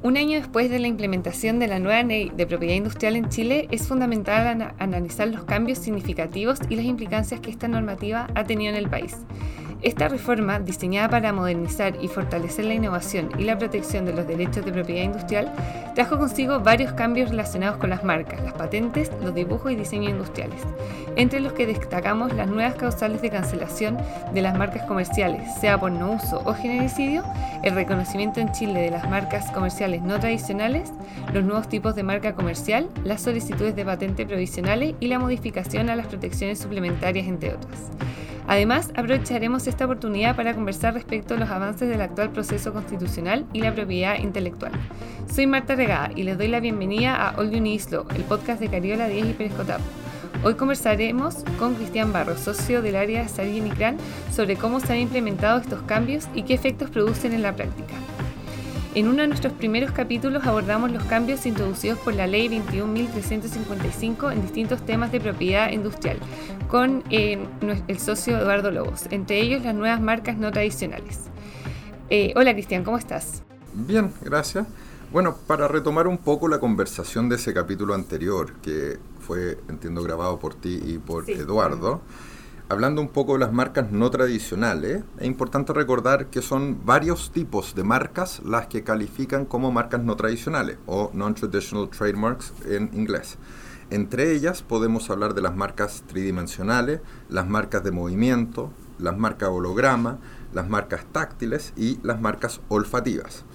Un año después de la implementación de la nueva ley de propiedad industrial en Chile, es fundamental analizar los cambios significativos y las implicancias que esta normativa ha tenido en el país. Esta reforma, diseñada para modernizar y fortalecer la innovación y la protección de los derechos de propiedad industrial, trajo consigo varios cambios relacionados con las marcas, las patentes, los dibujos y diseños industriales, entre los que destacamos las nuevas causales de cancelación de las marcas comerciales, sea por no uso o genericidio, el reconocimiento en Chile de las marcas comerciales no tradicionales, los nuevos tipos de marca comercial, las solicitudes de patente provisionales y la modificación a las protecciones suplementarias, entre otras. Además, aprovecharemos esta oportunidad para conversar respecto a los avances del actual proceso constitucional y la propiedad intelectual. Soy Marta Regada y les doy la bienvenida a All You el podcast de Cariola 10 y Pérez Hoy conversaremos con Cristian Barro, socio del área Sargent y Cran, sobre cómo se han implementado estos cambios y qué efectos producen en la práctica. En uno de nuestros primeros capítulos abordamos los cambios introducidos por la Ley 21.355 en distintos temas de propiedad industrial, con eh, el socio Eduardo Lobos, entre ellos las nuevas marcas no tradicionales. Eh, hola Cristian, ¿cómo estás? Bien, gracias. Bueno, para retomar un poco la conversación de ese capítulo anterior, que fue, entiendo, grabado por ti y por Eduardo, hablando un poco de las marcas no tradicionales, es importante recordar que son varios tipos de marcas las que califican como marcas no tradicionales o non-traditional trademarks en inglés. Entre ellas podemos hablar de las marcas tridimensionales, las marcas de movimiento, las marcas holograma, las marcas táctiles y las marcas olfativas.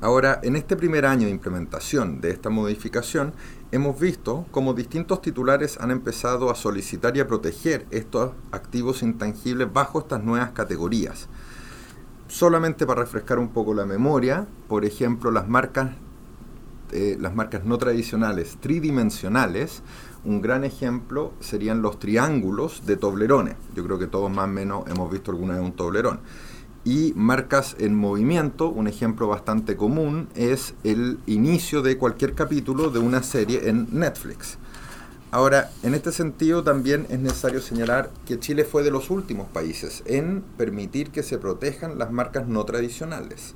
Ahora, en este primer año de implementación de esta modificación, hemos visto cómo distintos titulares han empezado a solicitar y a proteger estos activos intangibles bajo estas nuevas categorías. Solamente para refrescar un poco la memoria, por ejemplo, las marcas, eh, las marcas no tradicionales tridimensionales, un gran ejemplo serían los triángulos de Toblerones. Yo creo que todos más o menos hemos visto alguna vez un Toblerón y marcas en movimiento. Un ejemplo bastante común es el inicio de cualquier capítulo de una serie en Netflix. Ahora, en este sentido también es necesario señalar que Chile fue de los últimos países en permitir que se protejan las marcas no tradicionales.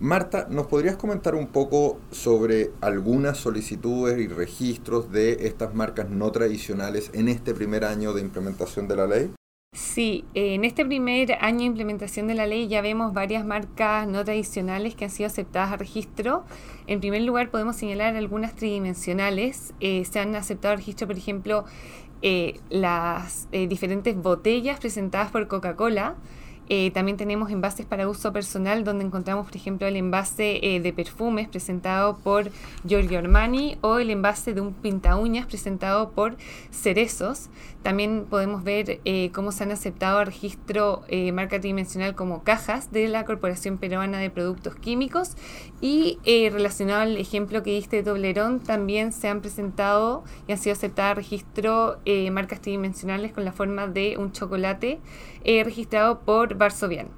Marta, ¿nos podrías comentar un poco sobre algunas solicitudes y registros de estas marcas no tradicionales en este primer año de implementación de la ley? Sí, en este primer año de implementación de la ley ya vemos varias marcas no tradicionales que han sido aceptadas a registro. En primer lugar, podemos señalar algunas tridimensionales. Eh, se han aceptado a registro, por ejemplo, eh, las eh, diferentes botellas presentadas por Coca-Cola. Eh, también tenemos envases para uso personal, donde encontramos, por ejemplo, el envase eh, de perfumes presentado por Giorgio Armani o el envase de un pinta uñas presentado por Cerezos. También podemos ver eh, cómo se han aceptado a registro marca tridimensional como cajas de la Corporación Peruana de Productos Químicos. Y relacionado al ejemplo que diste de Toblerón, también se han presentado y han sido aceptadas a registro marcas tridimensionales con la forma de un chocolate registrado por Varsovian.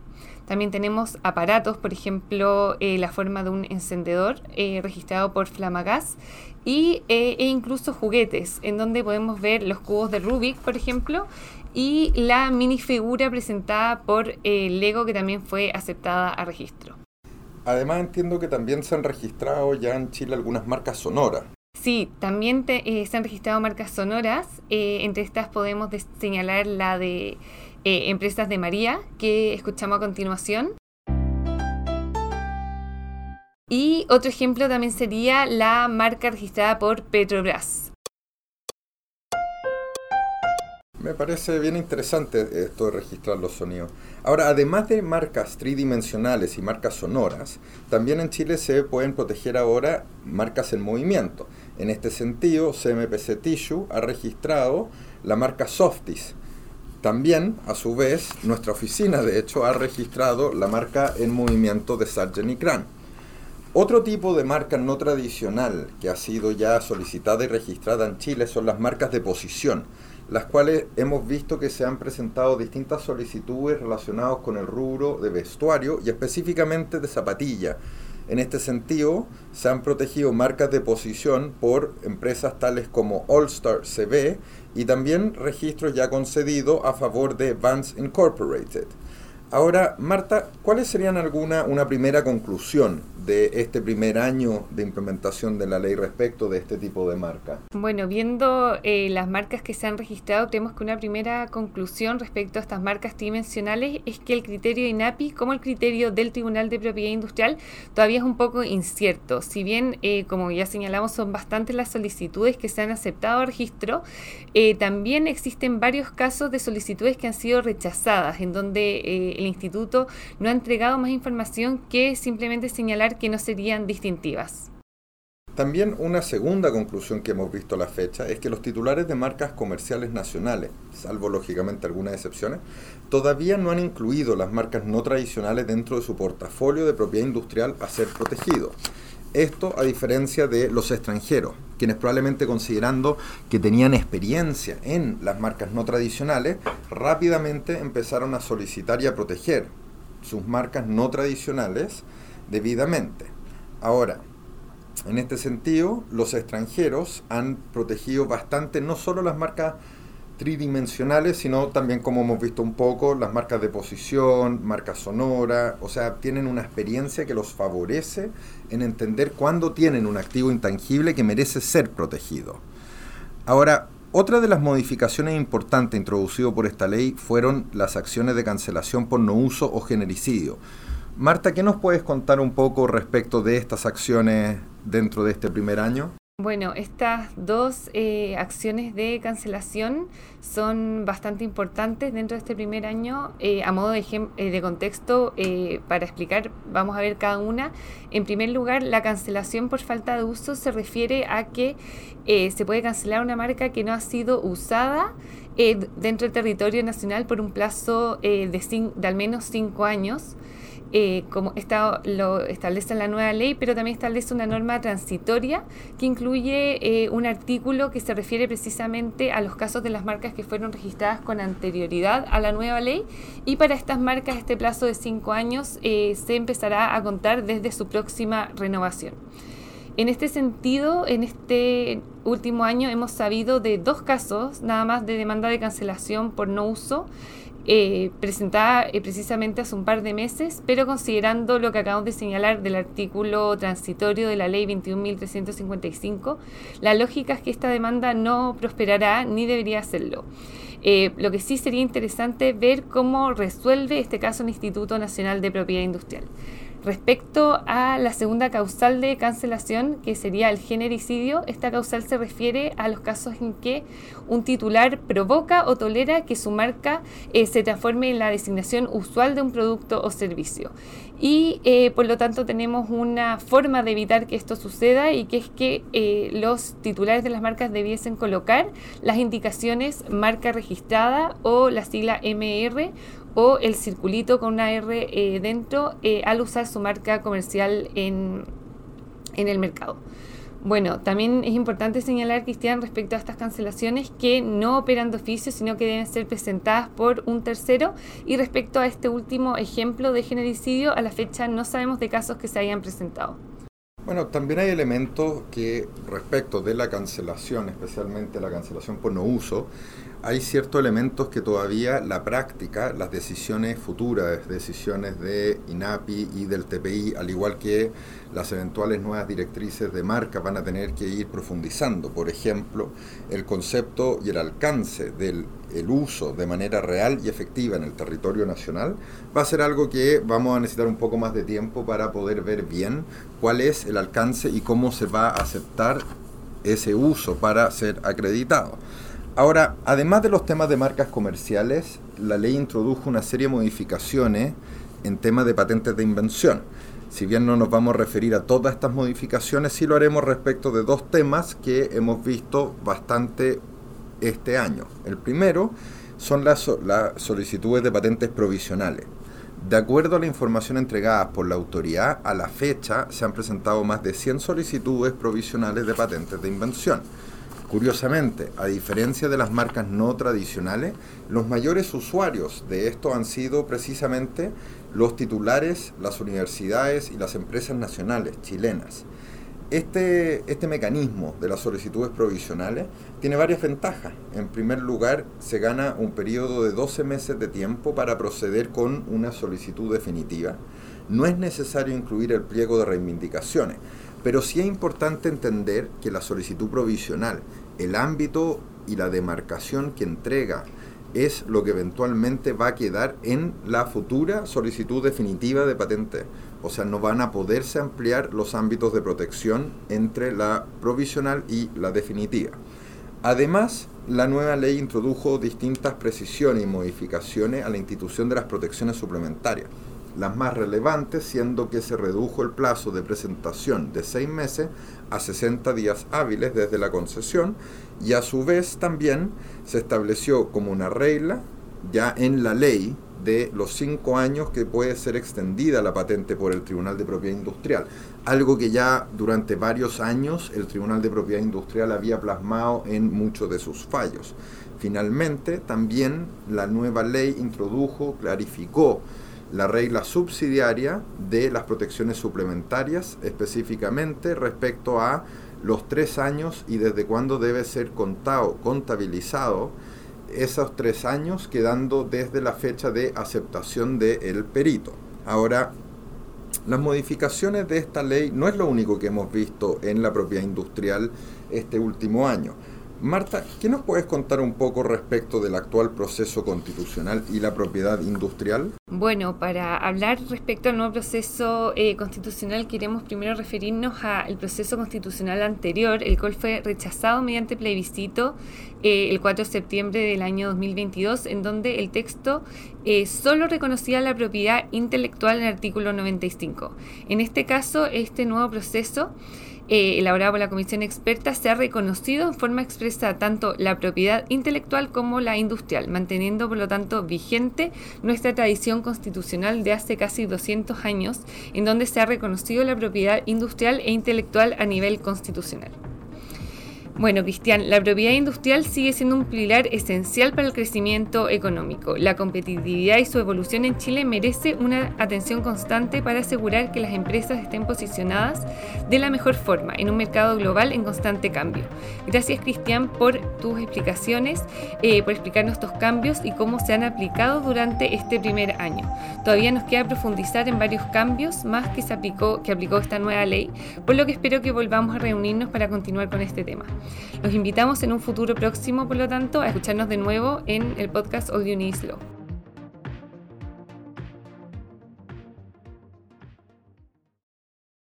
También tenemos aparatos, por ejemplo, eh, la forma de un encendedor eh, registrado por Flamagas y, eh, e incluso juguetes, en donde podemos ver los cubos de Rubik, por ejemplo, y la minifigura presentada por Lego que también fue aceptada a registro. Además entiendo que también se han registrado ya en Chile algunas marcas sonoras. Sí, también se han registrado marcas sonoras. entre estas podemos señalar la de eh, empresas de María, que escuchamos a continuación. Y otro ejemplo también sería la marca registrada por Petrobras. Me parece bien interesante esto de registrar los sonidos. Ahora, además de marcas tridimensionales y marcas sonoras, también en Chile se pueden proteger ahora marcas en movimiento. En este sentido, CMPC Tissue ha registrado la marca Softies, también, a su vez, nuestra oficina, de hecho, ha registrado la marca en movimiento de Sargent y Cran. Otro tipo de marca no tradicional que ha sido ya solicitada y registrada en Chile son las marcas de posición, las cuales hemos visto que se han presentado distintas solicitudes relacionadas con el rubro de vestuario y específicamente de zapatilla. En este sentido, se han protegido marcas de posición por empresas tales como All Star CB y también registros ya concedidos a favor de Vans Incorporated. Ahora, Marta, ¿cuáles serían alguna una primera conclusión de este primer año de implementación de la ley respecto de este tipo de marca? Bueno, viendo eh, las marcas que se han registrado, creemos que una primera conclusión respecto a estas marcas tridimensionales es que el criterio INAPI, como el criterio del Tribunal de Propiedad Industrial, todavía es un poco incierto. Si bien, eh, como ya señalamos, son bastantes las solicitudes que se han aceptado a registro, eh, también existen varios casos de solicitudes que han sido rechazadas, en donde el instituto no ha entregado más información que simplemente señalar que no serían distintivas. También una segunda conclusión que hemos visto a la fecha es que los titulares de marcas comerciales nacionales, salvo lógicamente algunas excepciones, todavía no han incluido las marcas no tradicionales dentro de su portafolio de propiedad industrial a ser protegido. Esto a diferencia de los extranjeros, quienes probablemente considerando que tenían experiencia en las marcas no tradicionales, rápidamente empezaron a solicitar y a proteger sus marcas no tradicionales debidamente. Ahora, en este sentido, los extranjeros han protegido bastante no solo las marcas tridimensionales, sino también, como hemos visto un poco, las marcas de posición, marcas sonora, o sea, tienen una experiencia que los favorece en entender cuándo tienen un activo intangible que merece ser protegido. Ahora, otra de las modificaciones importantes introducidas por esta ley fueron las acciones de cancelación por no uso o genericidio. Marta, ¿qué nos puedes contar un poco respecto de estas acciones dentro de este primer año? Bueno, estas dos eh, acciones de cancelación son bastante importantes dentro de este primer año. Eh, a modo de, eh, de contexto, para explicar, vamos a ver cada una. En primer lugar, la cancelación por falta de uso se refiere a que se puede cancelar una marca que no ha sido usada dentro del territorio nacional por un plazo de, de al menos cinco años. Eh, como está, lo establece la nueva ley, pero también establece una norma transitoria que incluye eh, un artículo que se refiere precisamente a los casos de las marcas que fueron registradas con anterioridad a la nueva ley y para estas marcas este plazo de cinco años eh, se empezará a contar desde su próxima renovación. En este sentido, en este último año hemos sabido de dos casos nada más de demanda de cancelación por no uso eh, presentada eh, precisamente hace un par de meses, pero considerando lo que acabamos de señalar del artículo transitorio de la ley 21.355, la lógica es que esta demanda no prosperará ni debería hacerlo. Eh, lo que sí sería interesante ver cómo resuelve este caso el Instituto Nacional de Propiedad Industrial. Respecto a la segunda causal de cancelación, que sería el genericidio, esta causal se refiere a los casos en que un titular provoca o tolera que su marca eh, se transforme en la designación usual de un producto o servicio. Y eh, por lo tanto tenemos una forma de evitar que esto suceda y que es que eh, los titulares de las marcas debiesen colocar las indicaciones marca registrada o la sigla MR o el circulito con una R eh, dentro eh, al usar su marca comercial en, en el mercado. Bueno, también es importante señalar, Cristian, respecto a estas cancelaciones que no operan de oficio, sino que deben ser presentadas por un tercero. Y respecto a este último ejemplo de genericidio, a la fecha no sabemos de casos que se hayan presentado. Bueno, también hay elementos que respecto de la cancelación, especialmente la cancelación por no uso, hay ciertos elementos que todavía la práctica, las decisiones futuras, decisiones de INAPI y del TPI, al igual que las eventuales nuevas directrices de marca, van a tener que ir profundizando. Por ejemplo, el concepto y el alcance del uso de manera real y efectiva en el territorio nacional va a ser algo que vamos a necesitar un poco más de tiempo para poder ver bien cuál es el alcance y cómo se va a aceptar ese uso para ser acreditado. Ahora, además de los temas de marcas comerciales, la ley introdujo una serie de modificaciones en temas de patentes de invención. Si bien no nos vamos a referir a todas estas modificaciones, sí lo haremos respecto de dos temas que hemos visto bastante este año. El primero son las, solicitudes de patentes provisionales. De acuerdo a la información entregada por la autoridad, a la fecha se han presentado más de 100 solicitudes provisionales de patentes de invención Curiosamente, a diferencia de las marcas no tradicionales, los mayores usuarios de esto han sido precisamente los titulares, las universidades y las empresas nacionales chilenas. Este, este mecanismo de las solicitudes provisionales tiene varias ventajas. En primer lugar, se gana un periodo de 12 meses de tiempo para proceder con una solicitud definitiva. No es necesario incluir el pliego de reivindicaciones, pero sí es importante entender que la solicitud provisional, el ámbito y la demarcación que entrega es lo que eventualmente va a quedar en la futura solicitud definitiva de patente. O sea, no van a poderse ampliar los ámbitos de protección entre la provisional y la definitiva. Además, la nueva ley introdujo distintas precisiones y modificaciones a la institución de las protecciones suplementarias. Las más relevantes siendo que se redujo el plazo de presentación de seis meses a 60 días hábiles desde la concesión y a su vez también se estableció como una regla ya en la ley de los cinco años que puede ser extendida la patente por el Tribunal de Propiedad Industrial, algo que ya durante varios años el Tribunal de Propiedad Industrial había plasmado en muchos de sus fallos. Finalmente, también la nueva ley introdujo, clarificó la regla subsidiaria de las protecciones suplementarias, específicamente respecto a los tres años y desde cuándo debe ser contado, contabilizado esos tres años, quedando desde la fecha de aceptación del perito. Ahora, las modificaciones de esta ley no es lo único que hemos visto en la propiedad industrial este último año. Marta, ¿qué nos puedes contar un poco respecto del actual proceso constitucional y la propiedad industrial? Bueno, para hablar respecto al nuevo proceso eh, constitucional queremos primero referirnos al proceso constitucional anterior, el cual fue rechazado mediante plebiscito eh, el 4 de septiembre del año 2022, en donde el texto eh, solo reconocía la propiedad intelectual en el artículo 95. En este caso, este nuevo proceso eh, elaborado por la comisión experta, se ha reconocido en forma expresa tanto la propiedad intelectual como la industrial, manteniendo por lo tanto vigente nuestra tradición constitucional de hace casi 200 años, en donde se ha reconocido la propiedad industrial e intelectual a nivel constitucional. Bueno, Cristian, la propiedad industrial sigue siendo un pilar esencial para el crecimiento económico. La competitividad y su evolución en Chile merece una atención constante para asegurar que las empresas estén posicionadas de la mejor forma en un mercado global en constante cambio. Gracias, Cristian, por tus explicaciones, eh, por explicarnos estos cambios y cómo se han aplicado durante este primer año. Todavía nos queda profundizar en varios cambios más que se aplicó, que aplicó esta nueva ley, por lo que espero que volvamos a reunirnos para continuar con este tema. Los invitamos en un futuro próximo, por lo tanto, a escucharnos de nuevo en el podcast All You.